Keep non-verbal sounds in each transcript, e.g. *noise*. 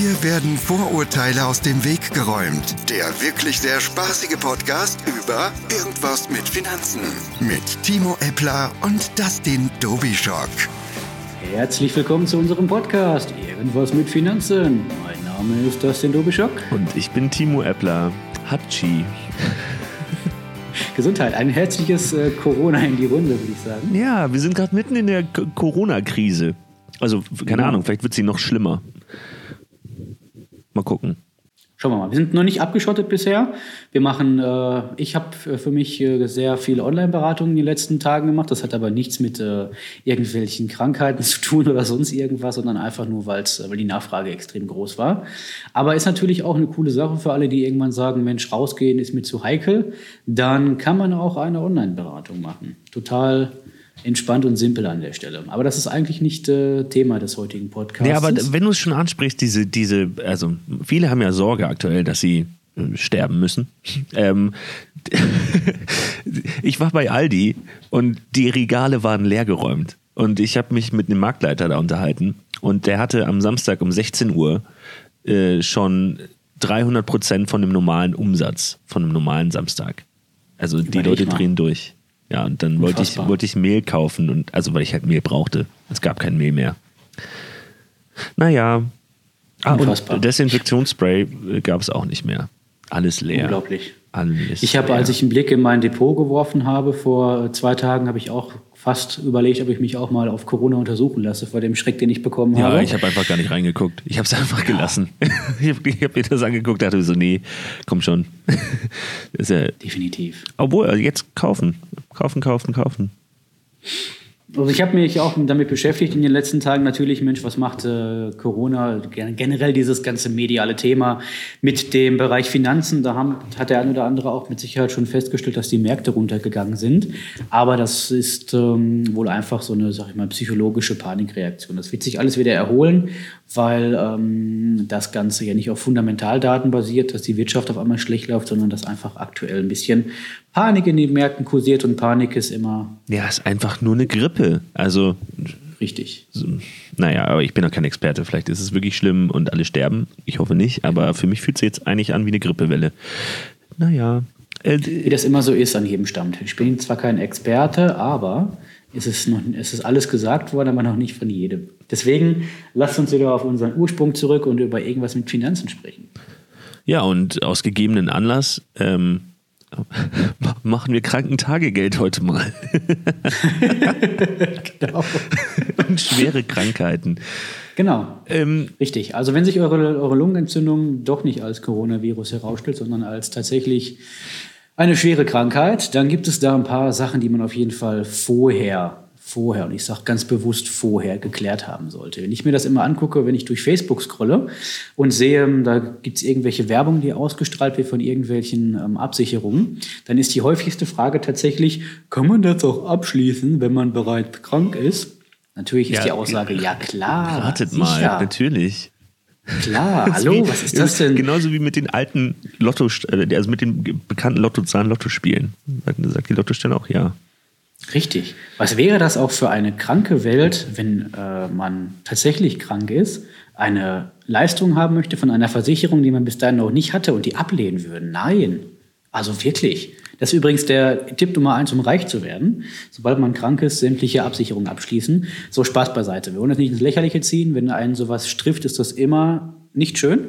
Hier werden Vorurteile aus dem Weg geräumt. Der wirklich sehr spaßige Podcast über Irgendwas mit Finanzen. Mit Timo Eppler und Dustin Dobischock. Herzlich willkommen zu unserem Podcast Irgendwas mit Finanzen. Mein Name ist Dustin Dobischock. Und ich bin Timo Eppler. Hatschi. *laughs* Gesundheit, ein herzliches äh, Corona in die Runde, würde ich sagen. Ja, wir sind gerade mitten in der Corona-Krise. Also, keine Ja. Ahnung, vielleicht wird sie noch schlimmer. Mal gucken. Schauen wir mal. Wir sind noch nicht abgeschottet bisher. Wir machen, äh, ich habe für mich äh, sehr viele Online-Beratungen in den letzten Tagen gemacht. Das hat aber nichts mit äh, irgendwelchen Krankheiten *laughs* zu tun oder sonst irgendwas, sondern einfach nur, weil's, äh, weil die Nachfrage extrem groß war. Aber ist natürlich auch eine coole Sache für alle, die irgendwann sagen, Mensch, rausgehen ist mir zu heikel. Dann kann man auch eine Online-Beratung machen. Total entspannt und simpel an der Stelle. Aber das ist eigentlich nicht äh, Thema des heutigen Podcasts. Ja, aber wenn du es schon ansprichst, diese, diese, also viele haben ja Sorge aktuell, dass sie äh, sterben müssen. *laughs* Ähm, *laughs* ich war bei Aldi und die Regale waren leergeräumt. Und ich habe mich mit einem Marktleiter da unterhalten und der hatte am Samstag um 16 Uhr äh, schon 300 Prozent von dem normalen Umsatz, von einem normalen Samstag. Also die Leute mal. drehen durch. Ja, und dann wollte ich, wollte ich Mehl kaufen und also weil ich halt Mehl brauchte. Es gab kein Mehl mehr. Naja. Ah, Unfassbar. und Desinfektionsspray gab es auch nicht mehr. Alles leer. Unglaublich. Alles Ich habe, leer. als ich einen Blick in mein Depot geworfen habe, vor zwei Tagen, habe ich auch fast überlegt, ob ich mich auch mal auf Corona untersuchen lasse, vor dem Schreck, den ich bekommen Ja, habe. ich habe einfach gar nicht reingeguckt. Ich habe es einfach gelassen. *laughs* Ich habe hab mir das angeguckt, dachte so, nee, komm schon. *laughs* Ja, Definitiv. obwohl, also jetzt kaufen. Kaufen, kaufen, kaufen. Also ich habe mich auch damit beschäftigt in den letzten Tagen natürlich, Mensch, was macht äh, Corona, gen- generell dieses ganze mediale Thema mit dem Bereich Finanzen. Da haben, hat der ein oder andere auch mit Sicherheit schon festgestellt, dass die Märkte runtergegangen sind. Aber das ist ähm, wohl einfach so eine, sag ich mal, psychologische Panikreaktion. Das wird sich alles wieder erholen, weil ähm, das Ganze ja nicht auf Fundamentaldaten basiert, dass die Wirtschaft auf einmal schlecht läuft, sondern dass einfach aktuell ein bisschen Panik in den Märkten kursiert und Panik ist immer Ja, ist einfach nur eine Grippe. Also, richtig. naja, aber ich bin doch kein Experte. Vielleicht ist es wirklich schlimm und alle sterben. Ich hoffe nicht. Aber für mich fühlt es sich jetzt eigentlich an wie eine Grippewelle. Naja. Äh, Wie das immer so ist an jedem Stammtisch. Ich bin zwar kein Experte, aber es ist, noch, es ist alles gesagt worden, aber noch nicht von jedem. Deswegen lasst uns wieder auf unseren Ursprung zurück und über irgendwas mit Finanzen sprechen. Ja, und aus gegebenen Anlass ähm, *laughs* machen wir Krankentagegeld heute mal. *laughs* Genau. *laughs* und schwere Krankheiten. genau. Ähm, Richtig. Also wenn sich eure, eure Lungenentzündung doch nicht als Coronavirus herausstellt, sondern als tatsächlich eine schwere Krankheit, dann gibt es da ein paar Sachen, die man auf jeden Fall vorher, vorher, und ich sage ganz bewusst vorher, geklärt haben sollte. Wenn ich mir das immer angucke, wenn ich durch Facebook scrolle und sehe, da gibt es irgendwelche Werbung, die ausgestrahlt wird von irgendwelchen ähm, Absicherungen, dann ist die häufigste Frage tatsächlich, kann man das auch abschließen, wenn man bereits krank ist? Natürlich ist Ja, die Aussage, ja klar. wartet sicher. mal, natürlich. Klar, *laughs* hallo, wie- was ist das denn? Genauso wie mit den alten Lotto, äh, also mit den bekannten Lottozahlen Lottospielen. Da sagt die Lottostelle auch ja. Richtig. Was wäre das auch für eine kranke Welt, wenn äh, man tatsächlich krank ist, eine Leistung haben möchte von einer Versicherung, die man bis dahin noch nicht hatte und die ablehnen würde? Nein. Also wirklich. Das ist übrigens der Tipp Nummer eins, um reich zu werden. Sobald man krank ist, sämtliche Absicherungen abschließen. So Spaß beiseite. Wir wollen das nicht ins Lächerliche ziehen. Wenn einen sowas trifft, ist das immer nicht schön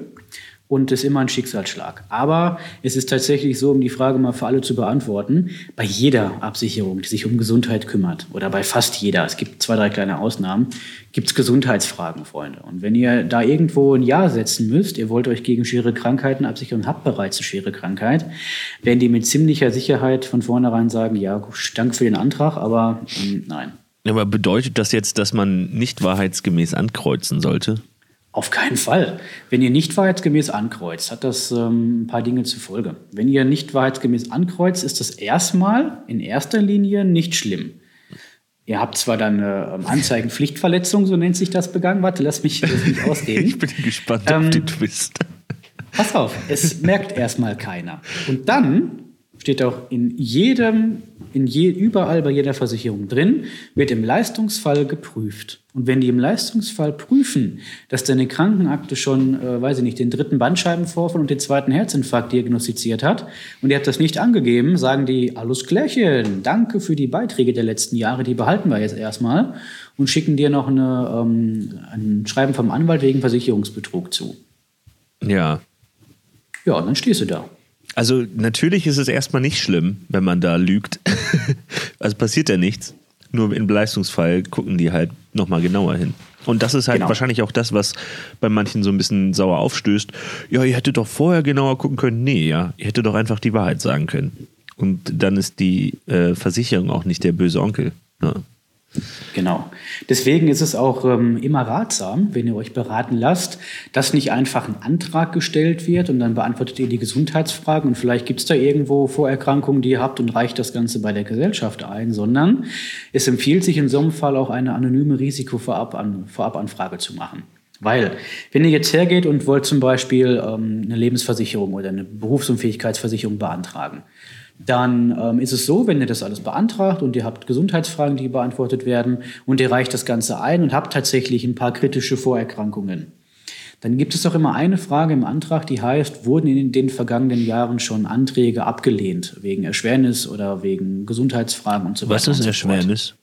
und ist immer ein Schicksalsschlag. Aber es ist tatsächlich so, um die Frage mal für alle zu beantworten, bei jeder Absicherung, die sich um Gesundheit kümmert, oder bei fast jeder, es gibt zwei, drei kleine Ausnahmen, gibt es Gesundheitsfragen, Freunde. Und wenn ihr da irgendwo ein Ja setzen müsst, ihr wollt euch gegen schwere Krankheiten absichern, habt bereits eine schwere Krankheit, werden die mit ziemlicher Sicherheit von vornherein sagen, ja, danke für den Antrag, aber mm, nein. Aber bedeutet das jetzt, dass man nicht wahrheitsgemäß ankreuzen sollte? Auf keinen Fall. Wenn ihr nicht wahrheitsgemäß ankreuzt, hat das ähm, ein paar Dinge zur Folge. Wenn ihr nicht wahrheitsgemäß ankreuzt, ist das erstmal in erster Linie nicht schlimm. Ihr habt zwar dann eine ähm, Anzeigenpflichtverletzung, so nennt sich das, begangen. Warte, lass mich, lass mich ausreden. *laughs* Ich bin gespannt auf Ähm, den Twist. Pass auf, es merkt erstmal keiner. Und dann steht auch in jedem, in je, überall bei jeder Versicherung drin, wird im Leistungsfall geprüft. Und wenn die im Leistungsfall prüfen, dass deine Krankenakte schon, äh, weiß ich nicht, den dritten Bandscheibenvorfall und den zweiten Herzinfarkt diagnostiziert hat und ihr habt das nicht angegeben, sagen die, alles klärchen, danke für die Beiträge der letzten Jahre, die behalten wir jetzt erstmal und schicken dir noch eine, ähm, ein Schreiben vom Anwalt wegen Versicherungsbetrug zu. Ja. Ja, und dann stehst du da. Also natürlich ist es erstmal nicht schlimm, wenn man da lügt. *laughs* also passiert ja nichts. Nur im Leistungsfall gucken die halt nochmal genauer hin. Und das ist halt Genau. wahrscheinlich auch das, was bei manchen so ein bisschen sauer aufstößt. Ja, ihr hättet doch vorher genauer gucken können. Nee, ja, ihr hättet doch einfach die Wahrheit sagen können. Und dann ist die äh, Versicherung auch nicht der böse Onkel. Ja. Genau. Deswegen ist es auch ähm, immer ratsam, wenn ihr euch beraten lasst, dass nicht einfach ein Antrag gestellt wird und dann beantwortet ihr die Gesundheitsfragen und vielleicht gibt es da irgendwo Vorerkrankungen, die ihr habt und reicht das Ganze bei der Gesellschaft ein, sondern es empfiehlt sich in so einem Fall auch eine anonyme Risikovoraban Vorabanfrage zu machen. Weil, wenn ihr jetzt hergeht und wollt zum Beispiel ähm, eine Lebensversicherung oder eine Berufsunfähigkeitsversicherung beantragen, dann ähm, ist es so, wenn ihr das alles beantragt und ihr habt Gesundheitsfragen, die beantwortet werden und ihr reicht das Ganze ein und habt tatsächlich ein paar kritische Vorerkrankungen, dann gibt es doch immer eine Frage im Antrag, die heißt, wurden in den vergangenen Jahren schon Anträge abgelehnt wegen Erschwernis oder wegen Gesundheitsfragen und so weiter? Was ist und so fort?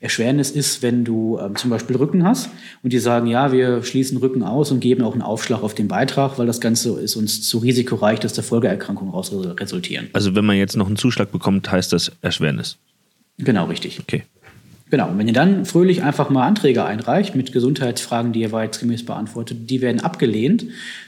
Erschwernis? Ist, wenn du ähm, zum Beispiel Rücken hast und die sagen, ja, wir schließen Rücken aus und geben auch einen Aufschlag auf den Beitrag, weil das Ganze ist uns zu risikoreich, dass da Folgeerkrankungen raus resultieren. Also wenn man jetzt noch einen Zuschlag bekommt, heißt das Erschwernis. Genau, richtig. Okay. Genau. Und wenn ihr dann fröhlich einfach mal Anträge einreicht mit Gesundheitsfragen, die ihr wahrheitsgemäß beantwortet, die werden abgelehnt,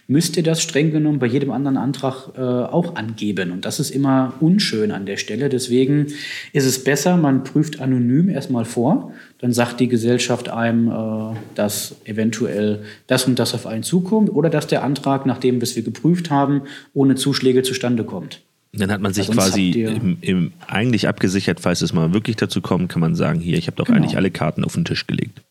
müsst ihr das streng genommen bei jedem anderen Antrag äh, auch angeben. Und das ist immer unschön an der Stelle. Deswegen ist es besser, man prüft anonym erstmal vor. Dann sagt die Gesellschaft einem, äh, dass eventuell das und das auf einen zukommt oder dass der Antrag, nachdem wir es wir geprüft haben, ohne Zuschläge zustande kommt. Dann hat man sich quasi im, im, eigentlich abgesichert, falls es mal wirklich dazu kommt, kann man sagen, hier, ich habe doch Genau. eigentlich alle Karten auf den Tisch gelegt.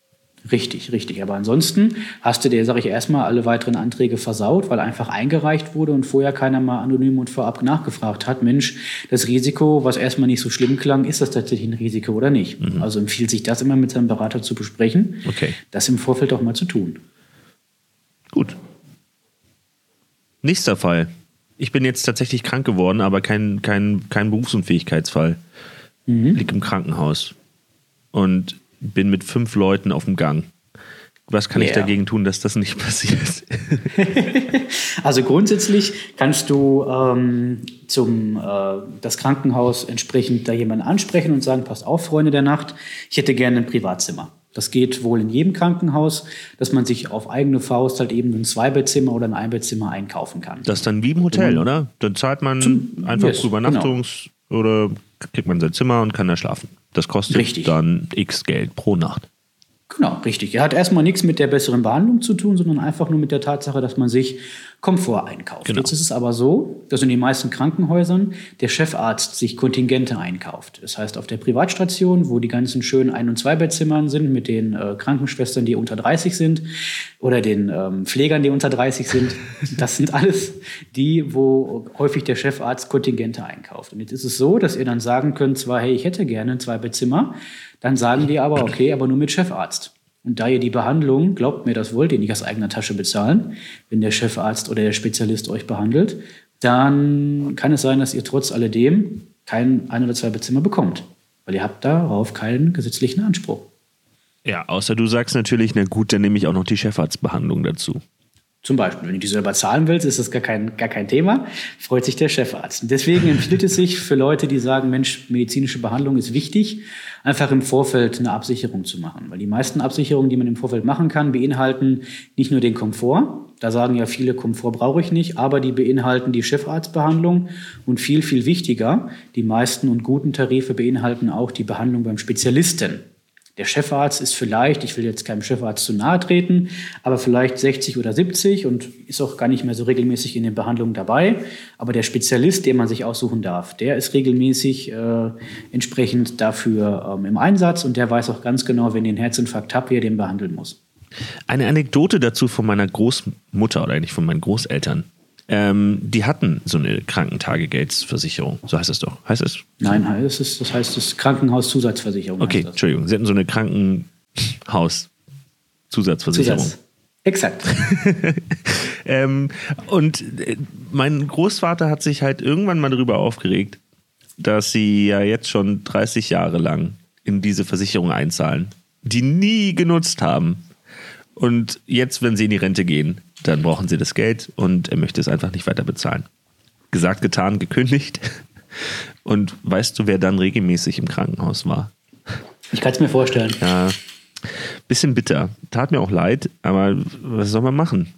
Richtig, richtig. Aber ansonsten hast du dir, sage ich erstmal, alle weiteren Anträge versaut, weil einfach eingereicht wurde und vorher keiner mal anonym und vorab nachgefragt hat, Mensch, das Risiko, was erstmal nicht so schlimm klang, ist das tatsächlich ein Risiko oder nicht? Also empfiehlt sich das immer mit seinem Berater zu besprechen, Okay. das im Vorfeld auch mal zu tun. Gut. Nächster Fall. Ich bin jetzt tatsächlich krank geworden, aber kein, kein, kein Berufsunfähigkeitsfall. Mhm. Lieg im Krankenhaus und bin mit fünf Leuten auf dem Gang. Was kann ich Yeah. dagegen tun, dass das nicht *laughs* passiert? *laughs* Also grundsätzlich kannst du ähm, zum äh, das Krankenhaus entsprechend da jemanden ansprechen und sagen, passt auf, Freunde der Nacht, ich hätte gerne ein Privatzimmer. Das geht wohl in jedem Krankenhaus, dass man sich auf eigene Faust halt eben ein Zweibettzimmer oder ein Einbettzimmer einkaufen kann. Das ist dann wie im Hotel, oder? Dann zahlt man einfach yes, genau. Übernachtungs- oder kriegt man sein Zimmer und kann da schlafen. Das kostet Richtig. dann x Geld pro Nacht. Genau, richtig. Er hat erstmal nichts mit der besseren Behandlung zu tun, sondern einfach nur mit der Tatsache, dass man sich Komfort einkauft. Genau. Jetzt ist es aber so, dass in den meisten Krankenhäusern der Chefarzt sich Kontingente einkauft. Das heißt, auf der Privatstation, wo die ganzen schönen Ein- und Zweibettzimmern sind mit den äh, Krankenschwestern, die unter 30 sind oder den ähm, Pflegern, die unter 30 sind, *laughs* das sind alles die, wo häufig der Chefarzt Kontingente einkauft. Und jetzt ist es so, dass ihr dann sagen könnt, zwar, hey, ich hätte gerne ein Zweibettzimmer, dann sagen die aber, okay, aber nur mit Chefarzt. Und da ihr die Behandlung, glaubt mir, das wollt ihr nicht aus eigener Tasche bezahlen, wenn der Chefarzt oder der Spezialist euch behandelt, dann kann es sein, dass ihr trotz alledem kein ein oder zwei Bettzimmer bekommt. Weil ihr habt darauf keinen gesetzlichen Anspruch. Ja, außer du sagst natürlich, na gut, dann nehme ich auch noch die Chefarztbehandlung dazu. Zum Beispiel, wenn du die selber zahlen willst, ist das gar kein, gar kein Thema, freut sich der Chefarzt. Und deswegen empfiehlt es sich für Leute, die sagen, Mensch, medizinische Behandlung ist wichtig, einfach im Vorfeld eine Absicherung zu machen. Weil die meisten Absicherungen, die man im Vorfeld machen kann, beinhalten nicht nur den Komfort, da sagen ja viele, Komfort brauche ich nicht, aber die beinhalten die Chefarztbehandlung und viel, viel wichtiger, die meisten und guten Tarife beinhalten auch die Behandlung beim Spezialisten. Der Chefarzt ist vielleicht, ich will jetzt keinem Chefarzt zu nahe treten, aber vielleicht 60 oder 70 und ist auch gar nicht mehr so regelmäßig in den Behandlungen dabei. Aber der Spezialist, den man sich aussuchen darf, der ist regelmäßig äh, entsprechend dafür ähm, im Einsatz und der weiß auch ganz genau, wenn ihr einen Herzinfarkt habt, wie er den behandeln muss. Eine Anekdote dazu von meiner Großmutter oder eigentlich von meinen Großeltern. Ähm, die hatten so eine Krankentagegeldsversicherung. So heißt es doch. Heißt es? Nein, das, ist, das heißt das Krankenhauszusatzversicherung. Okay, heißt. Entschuldigung. Sie hatten so eine Krankenhauszusatzversicherung. Zusatz. Exakt. *laughs* Ähm, und äh, mein Großvater hat sich halt irgendwann mal darüber aufgeregt, dass sie ja jetzt schon 30 Jahre lang in diese Versicherung einzahlen, die nie genutzt haben. Und jetzt, wenn sie in die Rente gehen, dann brauchen sie das Geld und er möchte es einfach nicht weiter bezahlen. Gesagt, getan, gekündigt. *laughs* Und weißt du, wer dann regelmäßig im Krankenhaus war? Ich kann es mir vorstellen. Ja, bisschen bitter. Tat mir auch leid, aber was soll man machen?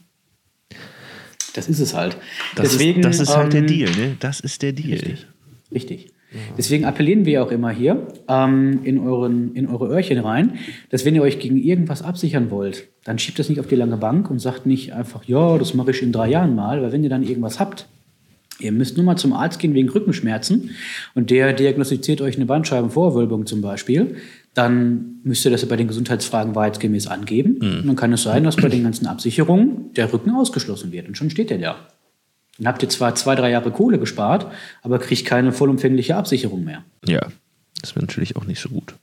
Das ist es halt. Das, Deswegen, ist, das ist halt der ähm, Deal, ne? Das ist der Deal. Richtig. Richtig. Deswegen appellieren wir auch immer hier ähm, in, euren, in eure Öhrchen rein, dass wenn ihr euch gegen irgendwas absichern wollt, dann schiebt das nicht auf die lange Bank und sagt nicht einfach, ja, das mache ich in drei Jahren mal, weil wenn ihr dann irgendwas habt, ihr müsst nur mal zum Arzt gehen wegen Rückenschmerzen und der diagnostiziert euch eine Bandscheibenvorwölbung zum Beispiel, dann müsst ihr das bei den Gesundheitsfragen wahrheitsgemäß angeben. Und dann kann es sein, dass bei den ganzen Absicherungen der Rücken ausgeschlossen wird und schon steht der da. Dann habt ihr zwar zwei, drei Jahre Kohle gespart, aber kriegt keine vollumfängliche Absicherung mehr. Ja, das wäre natürlich auch nicht so gut.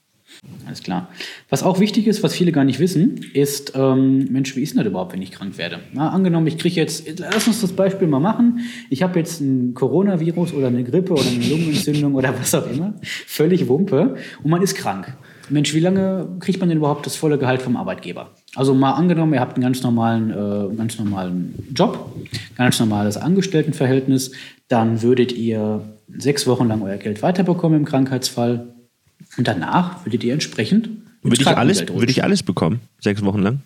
Alles klar. Was auch wichtig ist, was viele gar nicht wissen, ist, ähm, Mensch, wie ist denn das überhaupt, wenn ich krank werde? Na, angenommen, ich kriege jetzt, lass uns das Beispiel mal machen. Ich habe jetzt ein Coronavirus oder eine Grippe oder eine Lungenentzündung oder was auch immer. Völlig Wumpe. Und man ist krank. Mensch, wie lange kriegt man denn überhaupt das volle Gehalt vom Arbeitgeber? Also mal angenommen, ihr habt einen ganz normalen, äh, ganz normalen Job, ganz normales Angestelltenverhältnis, dann würdet ihr sechs Wochen lang euer Geld weiterbekommen im Krankheitsfall und danach würdet ihr entsprechend Würde ich, alles, würde ich alles bekommen? Sechs Wochen lang?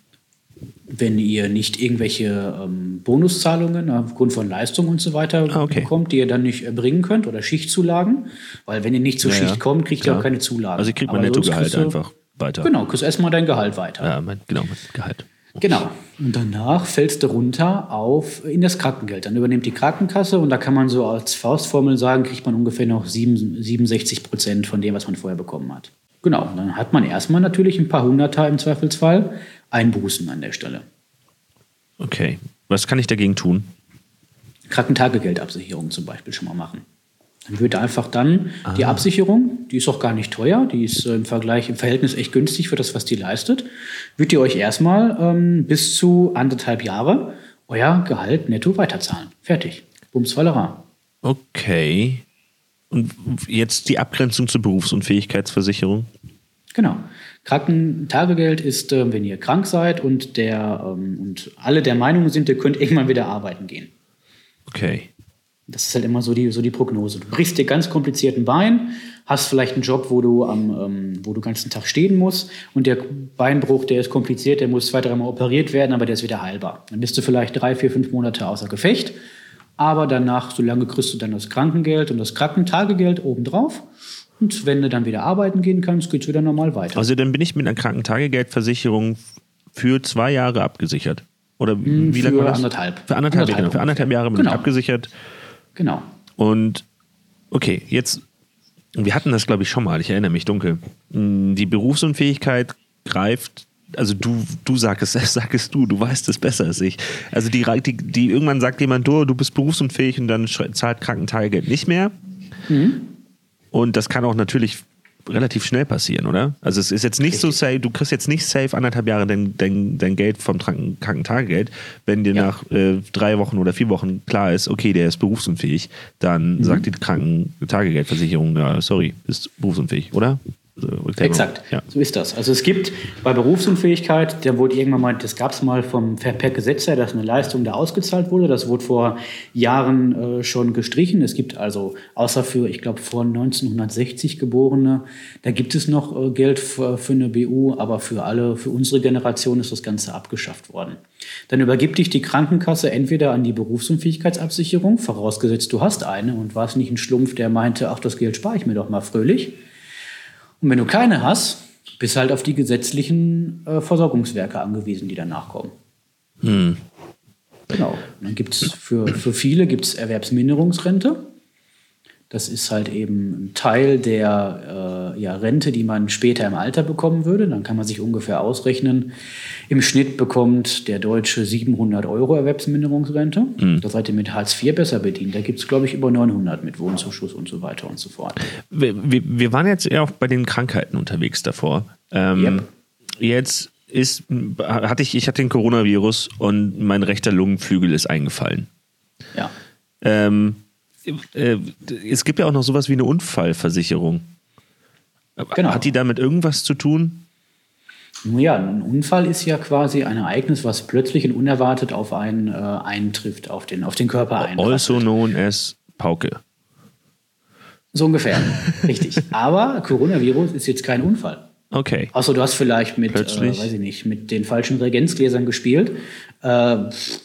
wenn ihr nicht irgendwelche ähm, Bonuszahlungen aufgrund von Leistung und so weiter Ah, okay. bekommt, die ihr dann nicht erbringen könnt oder Schichtzulagen, weil wenn ihr nicht zur Ja, Schicht kommt, kriegt ihr klar. auch keine Zulagen. Also Aber sonst Nettogehalt einfach weiter. Genau, kriegst erstmal dein Gehalt weiter. Ja, mein, genau, mein Gehalt. Genau. Und danach fällst du runter auf in das Krankengeld. Dann übernimmt die Krankenkasse und da kann man so als Faustformel sagen, kriegt man ungefähr noch sieben- 67 Prozent von dem, was man vorher bekommen hat. Genau. Und dann hat man erstmal natürlich ein paar Hunderter im Zweifelsfall Einbußen an der Stelle. Okay. Was kann ich dagegen tun? Krankentagegeldabsicherung zum Beispiel schon mal machen. Dann würde einfach dann Ah. die Absicherung, die ist auch gar nicht teuer, die ist äh, im Vergleich, im Verhältnis echt günstig für das, was die leistet, würdet ihr euch erstmal ähm, bis zu anderthalb Jahre euer Gehalt netto weiterzahlen. Fertig. Bumsfallerei. Okay. Und jetzt die Abgrenzung zur Berufsunfähigkeitsversicherung? Genau. Krankentagegeld ist, äh, wenn ihr krank seid und, der, ähm, und alle der Meinung sind, ihr könnt irgendwann wieder arbeiten gehen. Okay. Das ist halt immer so die, so die Prognose. Du brichst dir ganz komplizierten Bein, hast vielleicht einen Job, wo du, am, ähm, wo du den ganzen Tag stehen musst und der Beinbruch, der ist kompliziert, der muss zwei, dreimal operiert werden, aber der ist wieder heilbar. Dann bist du vielleicht drei, vier, fünf Monate außer Gefecht, aber danach, solange kriegst du dann das Krankengeld und das Krankentagegeld obendrauf und wenn du dann wieder arbeiten gehen kannst, geht's wieder normal weiter. Also dann bin ich mit einer Krankentagegeldversicherung für zwei Jahre abgesichert. Oder wie, lange war das? anderthalb. Für anderthalb, Anderthalb genau. Für anderthalb Jahre bin Genau. ich abgesichert. Genau. Und okay, jetzt, wir hatten das glaube ich schon mal, ich erinnere mich dunkel. Mm, Die Berufsunfähigkeit greift, also du, du sagst es, *laughs* sagst du, du weißt es besser als ich. Also die, die, die irgendwann sagt jemand, du, du bist berufsunfähig und dann zahlt Krankentagegeld nicht mehr. Und das kann auch natürlich relativ schnell passieren, oder? Also es ist jetzt nicht so safe, du kriegst jetzt nicht safe anderthalb Jahre dein, dein, dein Geld vom Kranken- Krankentagegeld. Wenn dir Ja. nach äh, drei Wochen oder vier Wochen klar ist, okay, der ist berufsunfähig, dann Mhm. sagt die Krankentagegeldversicherung, ja, sorry, bist berufsunfähig, oder? Exakt, Ja. so ist das. Also es gibt bei Berufsunfähigkeit, der wurde irgendwann mal, das gab es mal vom per per Gesetz her, dass eine Leistung da ausgezahlt wurde. Das wurde vor Jahren äh, schon gestrichen. Es gibt also, außer für, ich glaube, vor 1960 Geborene, da gibt es noch äh, Geld für, für eine BU, aber für alle, für unsere Generation ist das Ganze abgeschafft worden. Dann übergibt dich die Krankenkasse entweder an die Berufsunfähigkeitsabsicherung, vorausgesetzt du hast eine und warst nicht ein Schlumpf, der meinte, ach, das Geld spare ich mir doch mal fröhlich. Und wenn du keine hast, bist halt auf die gesetzlichen äh, Versorgungswerke angewiesen, die danach kommen. Hm. Genau. Und dann gibt es für, für viele gibt's Erwerbsminderungsrente. Das ist halt eben ein Teil der, äh, ja, Rente, die man später im Alter bekommen würde. Dann kann man sich ungefähr ausrechnen, im Schnitt bekommt der Deutsche 700 Euro Erwerbsminderungsrente. Mhm. Da seid ihr mit Hartz IV besser bedient. Da gibt es, glaube ich, über 900 mit Wohnzuschuss und so weiter und so fort. Wir, wir, wir waren jetzt eher auch bei den Krankheiten unterwegs davor. Ähm, yep. Jetzt ist, hatte ich, ich hatte den Coronavirus und mein rechter Lungenflügel ist eingefallen. Ja. Ähm, äh, es gibt ja auch noch sowas wie eine Unfallversicherung. Genau. Hat die damit irgendwas zu tun? Ja, ein Unfall ist ja quasi ein Ereignis, was plötzlich und unerwartet auf einen äh, eintrifft, auf den, auf den Körper eintrifft. Also known as Pauke. So ungefähr, *laughs* richtig. Aber Coronavirus ist jetzt kein Unfall. Okay. Außer du hast vielleicht mit, äh, weiß ich nicht, mit den falschen Reagenzgläsern gespielt. Äh,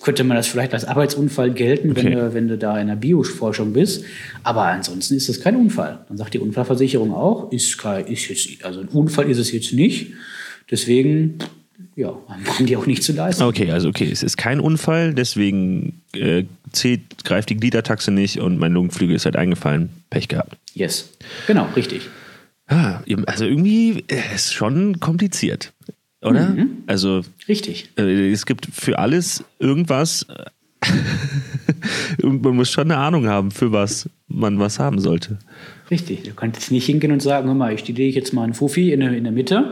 könnte man das vielleicht als Arbeitsunfall gelten, okay. wenn, du, wenn du da in der Bioforschung bist. Aber ansonsten ist das kein Unfall. Dann sagt die Unfallversicherung auch, ist, kein, ist jetzt, also ein Unfall ist es jetzt nicht. Deswegen, ja, machen *laughs* die auch nicht zu leisten. Okay, also okay, es ist kein Unfall, deswegen äh, zählt, greift die Gliedertaxe nicht und mein Lungenflügel ist halt eingefallen. Pech gehabt. Yes, genau, richtig. Ah, also irgendwie äh, ist schon kompliziert, oder? Mhm. Also richtig. Äh, es gibt für alles irgendwas. *laughs* man muss schon eine Ahnung haben, für was man was haben sollte. Richtig. Du kannst jetzt nicht hingehen und sagen, hör mal, ich lege jetzt mal einen Fuffi in der, in der Mitte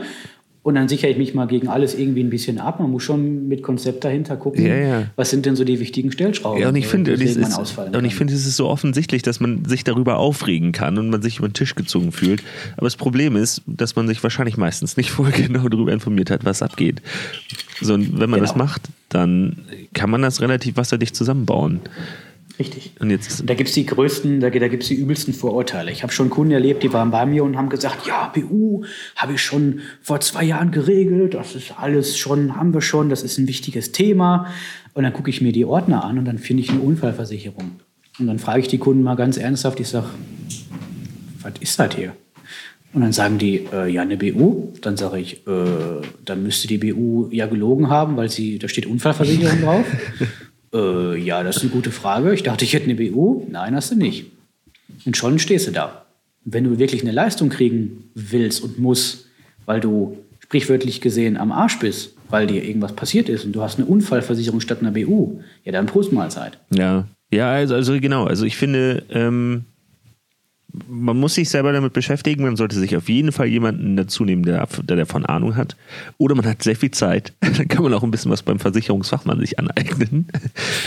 und dann sichere ich mich mal gegen alles irgendwie ein bisschen ab. Man muss schon mit Konzept dahinter gucken, ja, ja. was sind denn so die wichtigen Stellschrauben. Ja, und ich finde, es ist, und ich finde, es ist so offensichtlich, dass man sich darüber aufregen kann und man sich über den Tisch gezogen fühlt. Aber das Problem ist, dass man sich wahrscheinlich meistens nicht *laughs* vorher genau darüber informiert hat, was abgeht. So, und wenn man genau. das macht, dann kann man das relativ wasserdicht zusammenbauen. Richtig. Und jetzt da gibt es die größten, da, da gibt es die übelsten Vorurteile. Ich habe schon Kunden erlebt, die waren bei mir und haben gesagt, ja, BU habe ich schon vor zwei Jahren geregelt, das ist alles schon, haben wir schon, das ist ein wichtiges Thema. Und dann gucke ich mir die Ordner an und dann finde ich eine Unfallversicherung. Und dann frage ich die Kunden mal ganz ernsthaft, ich sage, was ist das hier? Und dann sagen die, äh, ja, eine BU. Dann sage ich, äh, dann müsste die BU ja gelogen haben, weil sie, da steht Unfallversicherung drauf. *laughs* Äh, ja, das ist eine gute Frage. Ich dachte, ich hätte eine BU. Nein, hast du nicht. Und schon stehst du da. wenn du wirklich eine Leistung kriegen willst und musst, weil du sprichwörtlich gesehen am Arsch bist, weil dir irgendwas passiert ist und du hast eine Unfallversicherung statt einer BU, ja, dann Prostmahlzeit. Ja, ja, also, also genau. Also ich finde, ähm, man muss sich selber damit beschäftigen. Man sollte sich auf jeden Fall jemanden dazu nehmen, der, der davon Ahnung hat. Oder man hat sehr viel Zeit. *laughs* Dann kann man auch ein bisschen was beim Versicherungsfachmann sich aneignen. *laughs*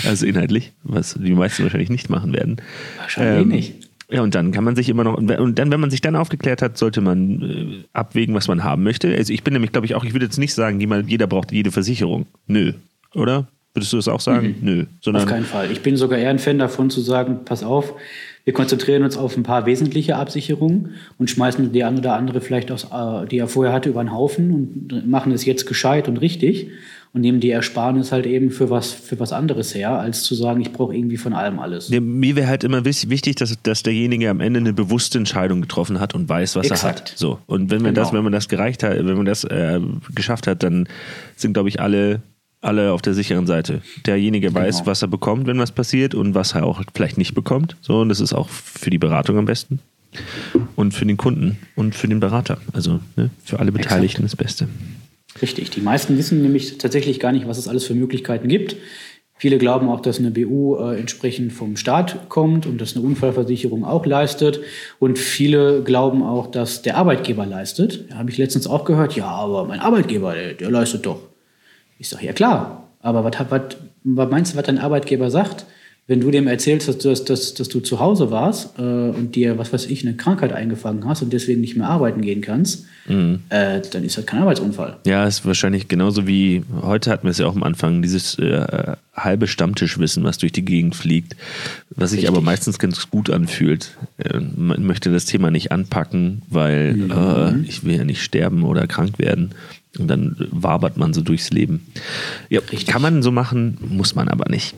Also inhaltlich, was die meisten wahrscheinlich nicht machen werden. Wahrscheinlich ähm, nicht. Ja, und dann kann man sich immer noch, und dann, wenn man sich dann aufgeklärt hat, sollte man äh, abwägen, was man haben möchte. Also ich bin nämlich, glaube ich, auch, ich würde jetzt nicht sagen, jeder braucht jede Versicherung. Nö. Oder? Würdest du das auch sagen? Mhm. Nö. Sondern auf keinen Fall. Ich bin sogar eher ein Fan davon zu sagen, pass auf, wir konzentrieren uns auf ein paar wesentliche Absicherungen und schmeißen die eine oder andere vielleicht aus, äh, die er vorher hatte, über den Haufen und machen es jetzt gescheit und richtig und nehmen die Ersparnis halt eben für was, für was anderes her, als zu sagen, ich brauche irgendwie von allem alles. Ja, mir wäre halt immer wichtig, dass, dass derjenige am Ende eine bewusste Entscheidung getroffen hat und weiß, was Exakt. er hat. So. Und wenn man genau. das, wenn man das gereicht hat, wenn man das äh, geschafft hat, dann sind, glaube ich, alle alle auf der sicheren Seite. Derjenige weiß, genau. was er bekommt, wenn was passiert und was er auch vielleicht nicht bekommt. So, und das ist auch für die Beratung am besten. Und für den Kunden und für den Berater. Also ne, für alle Beteiligten Exakt. das Beste. Richtig. Die meisten wissen nämlich tatsächlich gar nicht, was es alles für Möglichkeiten gibt. Viele glauben auch, dass eine BU äh, entsprechend vom Staat kommt und dass eine Unfallversicherung auch leistet. Und viele glauben auch, dass der Arbeitgeber leistet. Ja, Habe ich letztens auch gehört. Ja, aber mein Arbeitgeber, der, der leistet doch. Ich sage, ja klar, aber was, meinst du, was dein Arbeitgeber sagt? Wenn du dem erzählst, dass du, dass, dass du zu Hause warst äh, und dir, was weiß ich, eine Krankheit eingefangen hast und deswegen nicht mehr arbeiten gehen kannst, mhm. äh, dann ist das kein Arbeitsunfall. Ja, ist wahrscheinlich genauso wie heute hatten wir es ja auch am Anfang, dieses äh, halbe Stammtischwissen, was durch die Gegend fliegt, was sich aber meistens ganz gut anfühlt. Äh, man möchte das Thema nicht anpacken, weil mhm. Äh, ich will ja nicht sterben oder krank werden. Und dann wabert man so durchs Leben. Ja, kann man so machen, muss man aber nicht.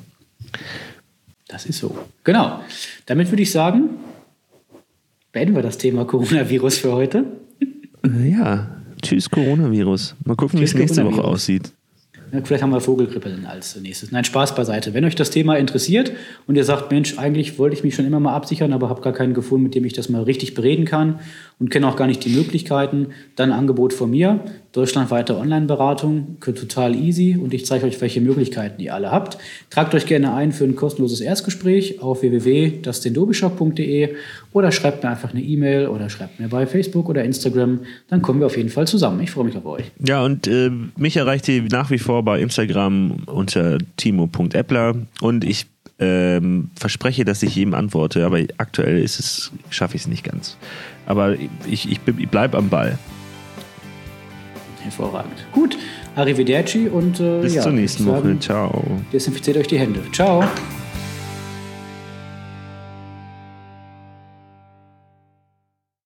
Das ist so. Genau. Damit würde ich sagen, beenden wir das Thema Coronavirus für heute. Äh, ja, tschüss Coronavirus. Mal gucken, wie es nächste Woche aussieht. Ja, vielleicht haben wir Vogelgrippe als nächstes. Nein, Spaß beiseite. Wenn euch das Thema interessiert und ihr sagt, Mensch, eigentlich wollte ich mich schon immer mal absichern, aber habe gar keinen gefunden, mit dem ich das mal richtig bereden kann und kenne auch gar nicht die Möglichkeiten, dann ein Angebot von mir. Deutschlandweite Online-Beratung, total easy und ich zeige euch, welche Möglichkeiten ihr alle habt. Tragt euch gerne ein für ein kostenloses Erstgespräch auf www.dasdendobishop.de oder schreibt mir einfach eine E-Mail oder schreibt mir bei Facebook oder Instagram. Dann kommen wir auf jeden Fall zusammen. Ich freue mich auf euch. Ja, und äh, mich erreicht ihr nach wie vor bei Instagram unter timo.appler und ich ähm, verspreche, dass ich jedem antworte, aber aktuell ist es, schaffe ich es nicht ganz. Aber ich, ich, ich bleibe am Ball. Hervorragend. Gut, arrivederci und äh, bis ja, zur nächsten Woche. Ciao. Desinfiziert euch die Hände. Ciao.